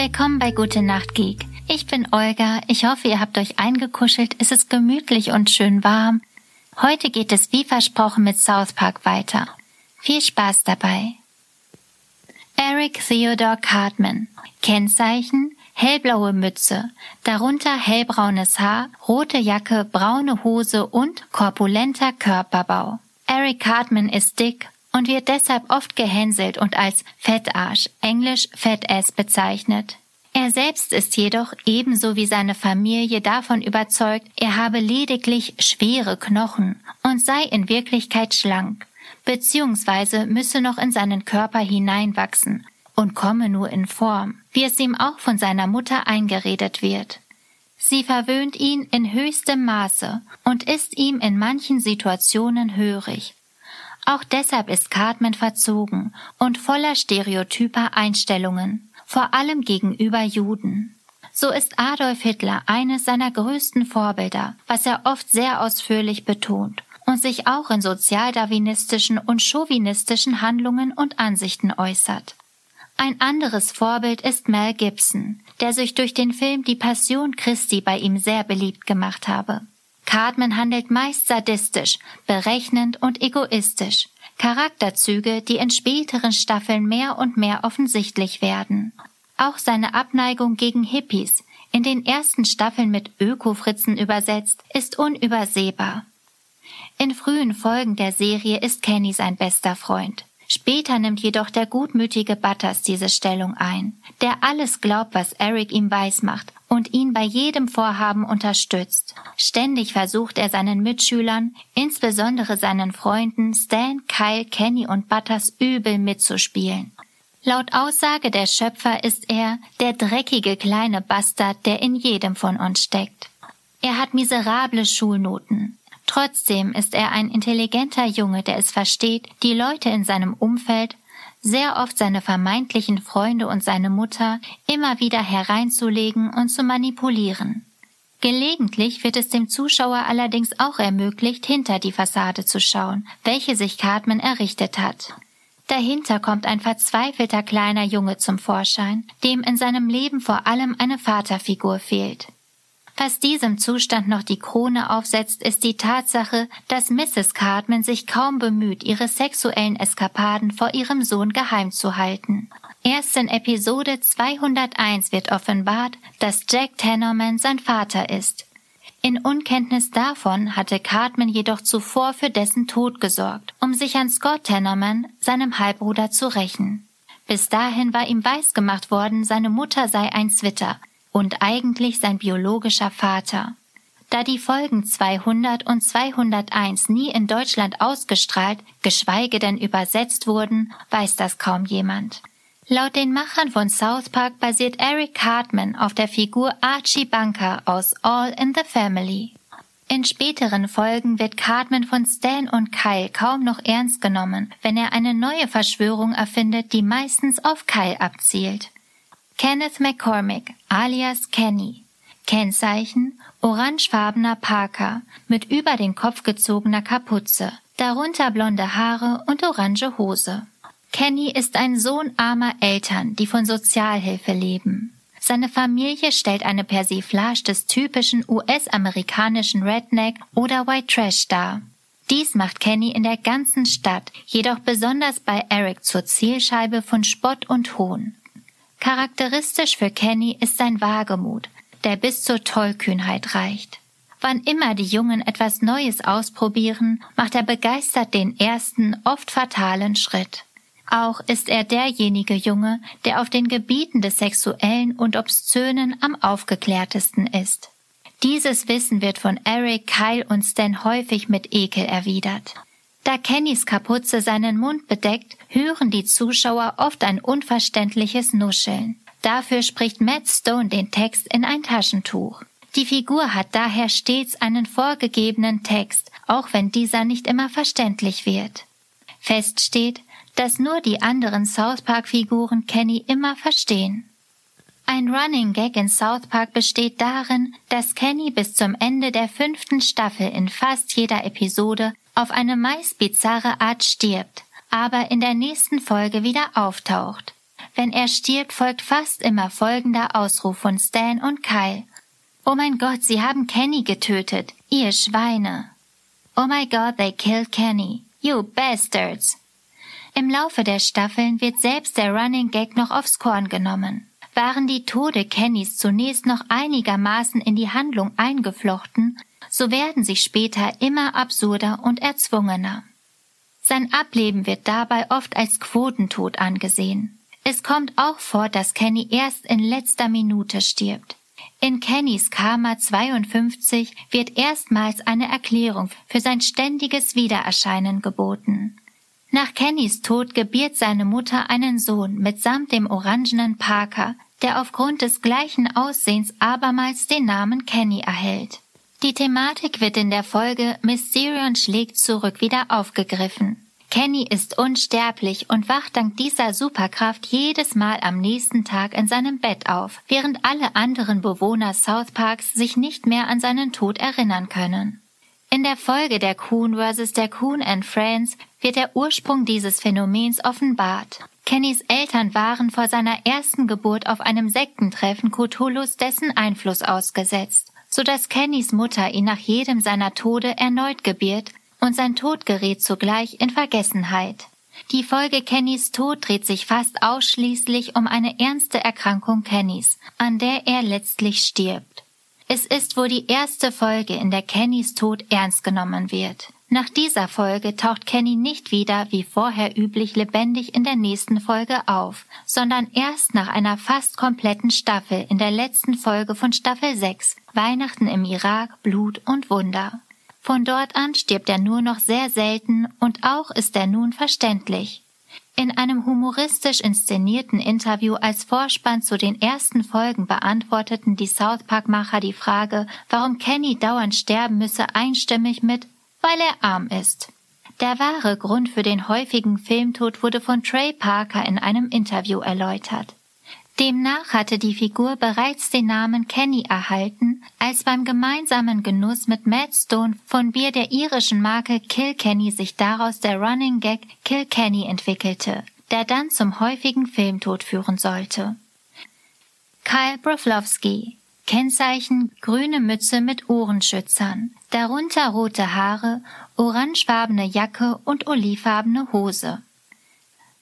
Willkommen bei Gute Nacht Geek. Ich bin Olga. Ich hoffe, ihr habt euch eingekuschelt. Es ist gemütlich und schön warm. Heute geht es wie versprochen mit South Park weiter. Viel Spaß dabei. Eric Theodore Cartman. Kennzeichen hellblaue Mütze, darunter hellbraunes Haar, rote Jacke, braune Hose und korpulenter Körperbau. Eric Cartman ist dick und wird deshalb oft gehänselt und als Fettarsch, englisch Fat-Ass bezeichnet. Er selbst ist jedoch ebenso wie seine Familie davon überzeugt, er habe lediglich schwere Knochen und sei in Wirklichkeit schlank, beziehungsweise müsse noch in seinen Körper hineinwachsen und komme nur in Form, wie es ihm auch von seiner Mutter eingeredet wird. Sie verwöhnt ihn in höchstem Maße und ist ihm in manchen Situationen hörig. Auch deshalb ist Cartman verzogen und voller stereotyper Einstellungen, vor allem gegenüber Juden. So ist Adolf Hitler eines seiner größten Vorbilder, was er oft sehr ausführlich betont und sich auch in sozialdarwinistischen und chauvinistischen Handlungen und Ansichten äußert. Ein anderes Vorbild ist Mel Gibson, der sich durch den Film Die Passion Christi bei ihm sehr beliebt gemacht habe. Cartman handelt meist sadistisch, berechnend und egoistisch, Charakterzüge, die in späteren Staffeln mehr und mehr offensichtlich werden. Auch seine Abneigung gegen Hippies, in den ersten Staffeln mit Ökofritzen übersetzt, ist unübersehbar. In frühen Folgen der Serie ist Kenny sein bester Freund. Später nimmt jedoch der gutmütige Butters diese Stellung ein, der alles glaubt, was Eric ihm weismacht und ihn bei jedem Vorhaben unterstützt. Ständig versucht er seinen Mitschülern, insbesondere seinen Freunden Stan, Kyle, Kenny und Butters übel mitzuspielen. Laut Aussage der Schöpfer ist er der dreckige kleine Bastard, der in jedem von uns steckt. Er hat miserable Schulnoten, Trotzdem ist er ein intelligenter Junge, der es versteht, die Leute in seinem Umfeld, sehr oft seine vermeintlichen Freunde und seine Mutter, immer wieder hereinzulegen und zu manipulieren. Gelegentlich wird es dem Zuschauer allerdings auch ermöglicht, hinter die Fassade zu schauen, welche sich Cartman errichtet hat. Dahinter kommt ein verzweifelter kleiner Junge zum Vorschein, dem in seinem Leben vor allem eine Vaterfigur fehlt. Was diesem Zustand noch die Krone aufsetzt, ist die Tatsache, dass Mrs. Cartman sich kaum bemüht, ihre sexuellen Eskapaden vor ihrem Sohn geheim zu halten. Erst in Episode 201 wird offenbart, dass Jack Tannerman sein Vater ist. In Unkenntnis davon hatte Cartman jedoch zuvor für dessen Tod gesorgt, um sich an Scott Tannerman, seinem Halbbruder, zu rächen. Bis dahin war ihm weisgemacht worden, seine Mutter sei ein Zwitter, und eigentlich sein biologischer Vater. Da die Folgen 200 und 201 nie in Deutschland ausgestrahlt, geschweige denn übersetzt wurden, weiß das kaum jemand. Laut den Machern von South Park basiert Eric Cartman auf der Figur Archie Bunker aus All in the Family. In späteren Folgen wird Cartman von Stan und Kyle kaum noch ernst genommen, wenn er eine neue Verschwörung erfindet, die meistens auf Kyle abzielt. Kenneth McCormick alias Kenny. Kennzeichen orangefarbener Parker mit über den Kopf gezogener Kapuze, darunter blonde Haare und orange Hose. Kenny ist ein Sohn armer Eltern, die von Sozialhilfe leben. Seine Familie stellt eine Persiflage des typischen US-amerikanischen Redneck oder White Trash dar. Dies macht Kenny in der ganzen Stadt, jedoch besonders bei Eric zur Zielscheibe von Spott und Hohn. Charakteristisch für Kenny ist sein Wagemut, der bis zur Tollkühnheit reicht. Wann immer die Jungen etwas Neues ausprobieren, macht er begeistert den ersten, oft fatalen Schritt. Auch ist er derjenige Junge, der auf den Gebieten des Sexuellen und Obszönen am aufgeklärtesten ist. Dieses Wissen wird von Eric, Kyle und Stan häufig mit Ekel erwidert. Da Kennys Kapuze seinen Mund bedeckt, hören die Zuschauer oft ein unverständliches Nuscheln. Dafür spricht Matt Stone den Text in ein Taschentuch. Die Figur hat daher stets einen vorgegebenen Text, auch wenn dieser nicht immer verständlich wird. Fest steht, dass nur die anderen South Park Figuren Kenny immer verstehen. Ein Running Gag in South Park besteht darin, dass Kenny bis zum Ende der fünften Staffel in fast jeder Episode auf eine meist bizarre Art stirbt, aber in der nächsten Folge wieder auftaucht. Wenn er stirbt, folgt fast immer folgender Ausruf von Stan und Kyle. Oh mein Gott, sie haben Kenny getötet, ihr Schweine. Oh my God, they killed Kenny. You bastards. Im Laufe der Staffeln wird selbst der Running Gag noch aufs Korn genommen. Waren die Tode Kennys zunächst noch einigermaßen in die Handlung eingeflochten, so werden sie später immer absurder und erzwungener. Sein Ableben wird dabei oft als Quotentod angesehen. Es kommt auch vor, dass Kenny erst in letzter Minute stirbt. In Kennys Karma 52 wird erstmals eine Erklärung für sein ständiges Wiedererscheinen geboten. Nach Kennys Tod gebiert seine Mutter einen Sohn mitsamt dem orangenen Parker, der aufgrund des gleichen Aussehens abermals den Namen Kenny erhält. Die Thematik wird in der Folge Mysterion schlägt zurück wieder aufgegriffen. Kenny ist unsterblich und wacht dank dieser Superkraft jedes Mal am nächsten Tag in seinem Bett auf, während alle anderen Bewohner South Parks sich nicht mehr an seinen Tod erinnern können. In der Folge der Coon vs. der Coon and Friends wird der Ursprung dieses Phänomens offenbart. Kennys Eltern waren vor seiner ersten Geburt auf einem Sektentreffen Cthulhus dessen Einfluss ausgesetzt so dass Kennys Mutter ihn nach jedem seiner Tode erneut gebiert und sein Tod gerät zugleich in Vergessenheit. Die Folge Kennys Tod dreht sich fast ausschließlich um eine ernste Erkrankung Kennys, an der er letztlich stirbt. Es ist wohl die erste Folge, in der Kennys Tod ernst genommen wird. Nach dieser Folge taucht Kenny nicht wieder wie vorher üblich lebendig in der nächsten Folge auf, sondern erst nach einer fast kompletten Staffel in der letzten Folge von Staffel 6, Weihnachten im Irak, Blut und Wunder. Von dort an stirbt er nur noch sehr selten und auch ist er nun verständlich. In einem humoristisch inszenierten Interview als Vorspann zu den ersten Folgen beantworteten die South Park-Macher die Frage, warum Kenny dauernd sterben müsse, einstimmig mit weil er arm ist. Der wahre Grund für den häufigen Filmtod wurde von Trey Parker in einem Interview erläutert. Demnach hatte die Figur bereits den Namen Kenny erhalten, als beim gemeinsamen Genuss mit Matt Stone von Bier der irischen Marke Kilkenny sich daraus der Running Gag Kilkenny entwickelte, der dann zum häufigen Filmtod führen sollte. Kyle Broflovski Kennzeichen grüne Mütze mit Ohrenschützern, darunter rote Haare, orangefarbene Jacke und olivfarbene Hose.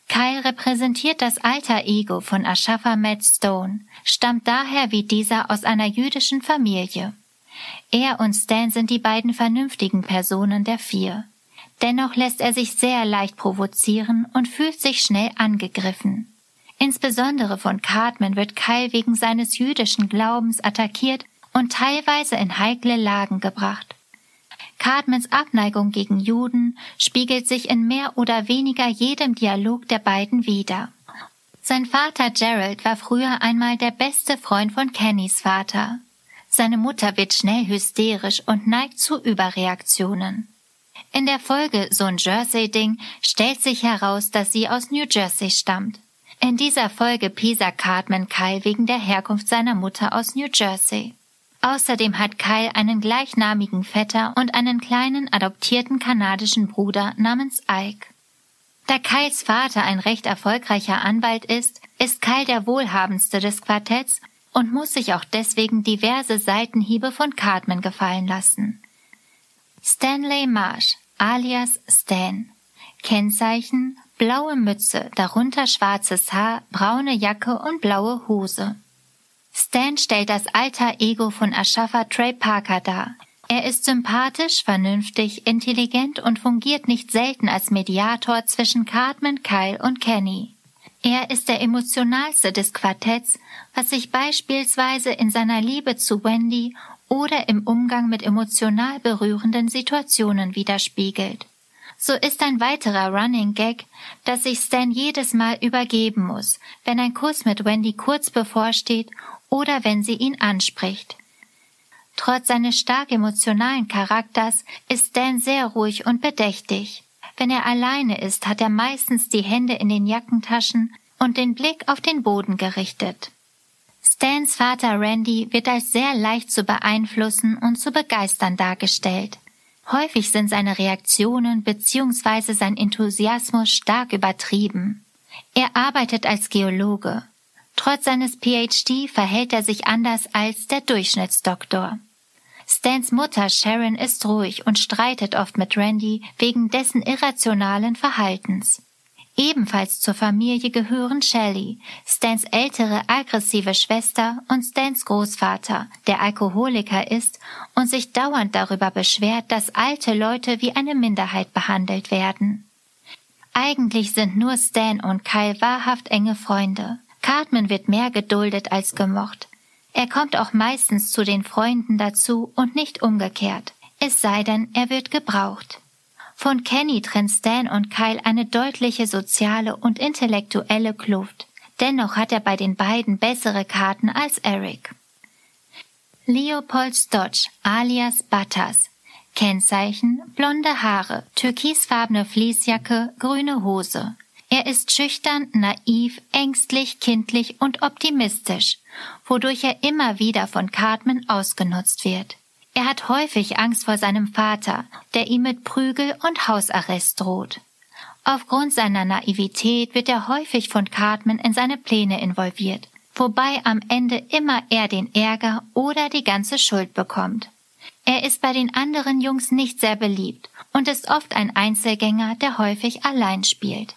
Kyle repräsentiert das alter Ego von Ashafa Matt Stone, stammt daher wie dieser aus einer jüdischen Familie. Er und Stan sind die beiden vernünftigen Personen der vier. Dennoch lässt er sich sehr leicht provozieren und fühlt sich schnell angegriffen. Insbesondere von Cartman wird Kyle wegen seines jüdischen Glaubens attackiert und teilweise in heikle Lagen gebracht. Cartmans Abneigung gegen Juden spiegelt sich in mehr oder weniger jedem Dialog der beiden wider. Sein Vater Gerald war früher einmal der beste Freund von Kennys Vater. Seine Mutter wird schnell hysterisch und neigt zu Überreaktionen. In der Folge So ein Jersey-Ding stellt sich heraus, dass sie aus New Jersey stammt. In dieser Folge Pisa Cartman Kyle wegen der Herkunft seiner Mutter aus New Jersey. Außerdem hat Kyle einen gleichnamigen Vetter und einen kleinen adoptierten kanadischen Bruder namens Ike. Da Kyles Vater ein recht erfolgreicher Anwalt ist, ist Kyle der wohlhabendste des Quartetts und muss sich auch deswegen diverse Seitenhiebe von Cartman gefallen lassen. Stanley Marsh, alias Stan. Kennzeichen blaue Mütze, darunter schwarzes Haar, braune Jacke und blaue Hose. Stan stellt das alter Ego von Ashafa Trey Parker dar. Er ist sympathisch, vernünftig, intelligent und fungiert nicht selten als Mediator zwischen Cartman, Kyle und Kenny. Er ist der emotionalste des Quartetts, was sich beispielsweise in seiner Liebe zu Wendy oder im Umgang mit emotional berührenden Situationen widerspiegelt. So ist ein weiterer Running Gag, dass sich Stan jedes Mal übergeben muss, wenn ein Kuss mit Wendy kurz bevorsteht oder wenn sie ihn anspricht. Trotz seines stark emotionalen Charakters ist Stan sehr ruhig und bedächtig. Wenn er alleine ist, hat er meistens die Hände in den Jackentaschen und den Blick auf den Boden gerichtet. Stans Vater Randy wird als sehr leicht zu beeinflussen und zu begeistern dargestellt. Häufig sind seine Reaktionen bzw. sein Enthusiasmus stark übertrieben. Er arbeitet als Geologe. Trotz seines PhD verhält er sich anders als der Durchschnittsdoktor. Stans Mutter Sharon ist ruhig und streitet oft mit Randy wegen dessen irrationalen Verhaltens. Ebenfalls zur Familie gehören Shelley, Stans ältere aggressive Schwester und Stans Großvater, der Alkoholiker ist und sich dauernd darüber beschwert, dass alte Leute wie eine Minderheit behandelt werden. Eigentlich sind nur Stan und Kyle wahrhaft enge Freunde. Cartman wird mehr geduldet als gemocht. Er kommt auch meistens zu den Freunden dazu und nicht umgekehrt. Es sei denn, er wird gebraucht. Von Kenny trennt Stan und Kyle eine deutliche soziale und intellektuelle Kluft. Dennoch hat er bei den beiden bessere Karten als Eric. Leopold Stodge alias Butters. Kennzeichen blonde Haare, türkisfarbene Fließjacke, grüne Hose. Er ist schüchtern, naiv, ängstlich, kindlich und optimistisch, wodurch er immer wieder von Cartman ausgenutzt wird. Er hat häufig Angst vor seinem Vater, der ihm mit Prügel und Hausarrest droht. Aufgrund seiner Naivität wird er häufig von Cartman in seine Pläne involviert, wobei am Ende immer er den Ärger oder die ganze Schuld bekommt. Er ist bei den anderen Jungs nicht sehr beliebt und ist oft ein Einzelgänger, der häufig allein spielt.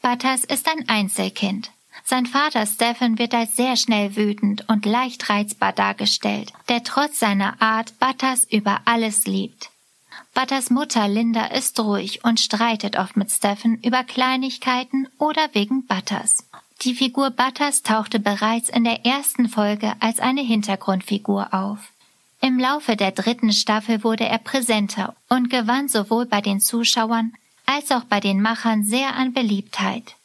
Butters ist ein Einzelkind. Sein Vater Stephen wird als sehr schnell wütend und leicht reizbar dargestellt, der trotz seiner Art Butters über alles liebt. Butters Mutter Linda ist ruhig und streitet oft mit Stephen über Kleinigkeiten oder wegen Butters. Die Figur Butters tauchte bereits in der ersten Folge als eine Hintergrundfigur auf. Im Laufe der dritten Staffel wurde er präsenter und gewann sowohl bei den Zuschauern als auch bei den Machern sehr an Beliebtheit.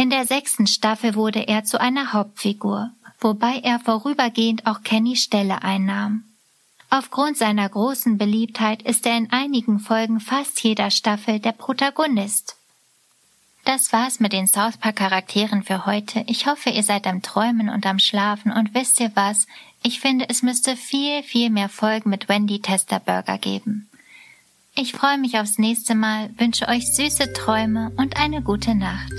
In der sechsten Staffel wurde er zu einer Hauptfigur, wobei er vorübergehend auch Kennys Stelle einnahm. Aufgrund seiner großen Beliebtheit ist er in einigen Folgen fast jeder Staffel der Protagonist. Das war's mit den South Park Charakteren für heute. Ich hoffe, ihr seid am Träumen und am Schlafen und wisst ihr was? Ich finde, es müsste viel, viel mehr Folgen mit Wendy Tester Burger geben. Ich freue mich aufs nächste Mal, wünsche euch süße Träume und eine gute Nacht.